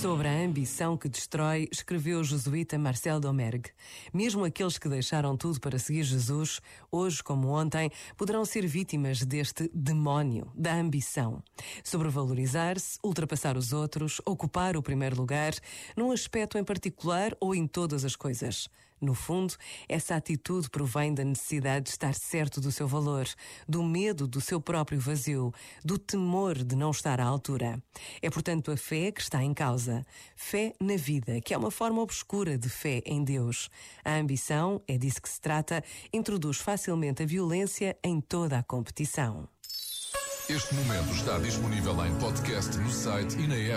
Sobre a ambição que destrói, escreveu o jesuíta Marcel Domergue. Mesmo aqueles que deixaram tudo para seguir Jesus, hoje como ontem, poderão ser vítimas deste demónio da ambição. Sobrevalorizar-se, ultrapassar os outros, ocupar o primeiro lugar, num aspecto em particular ou em todas as coisas. No fundo, essa atitude provém da necessidade de estar certo do seu valor, do medo do seu próprio vazio, do temor de não estar à altura. É, portanto, a fé que está em causa. Fé na vida, que é uma forma obscura de fé em Deus. A ambição, é disso que se trata, introduz facilmente a violência em toda a competição. Este momento está disponível em podcast no site e na app.